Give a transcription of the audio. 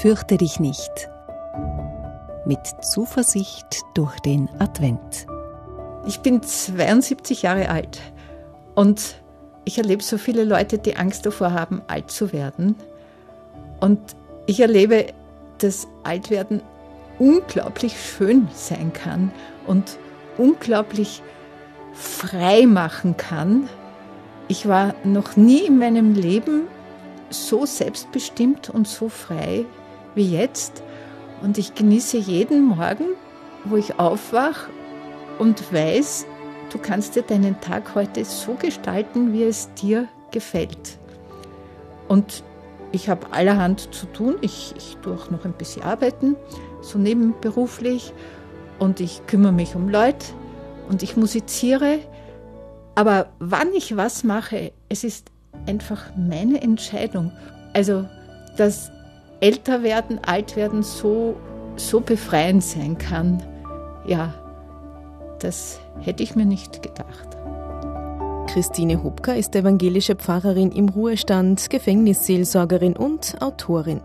Fürchte dich nicht. Mit Zuversicht durch den Advent. Ich bin 72 Jahre alt und ich erlebe so viele Leute, die Angst davor haben, alt zu werden. Und ich erlebe, dass Altwerden unglaublich schön sein kann und unglaublich frei machen kann. Ich war noch nie in meinem Leben so selbstbestimmt und so frei wie jetzt. Und ich genieße jeden Morgen, wo ich aufwache und weiß, du kannst dir deinen Tag heute so gestalten, wie es dir gefällt. Und ich habe allerhand zu tun. Ich, ich tue auch noch ein bisschen arbeiten, so nebenberuflich. Und ich kümmere mich um Leute und ich musiziere. Aber wann ich was mache, es ist einfach meine Entscheidung. Also, dass älter werden, alt werden so, so befreiend sein kann, ja, das hätte ich mir nicht gedacht. Christine Hubka ist evangelische Pfarrerin im Ruhestand, Gefängnisseelsorgerin und Autorin.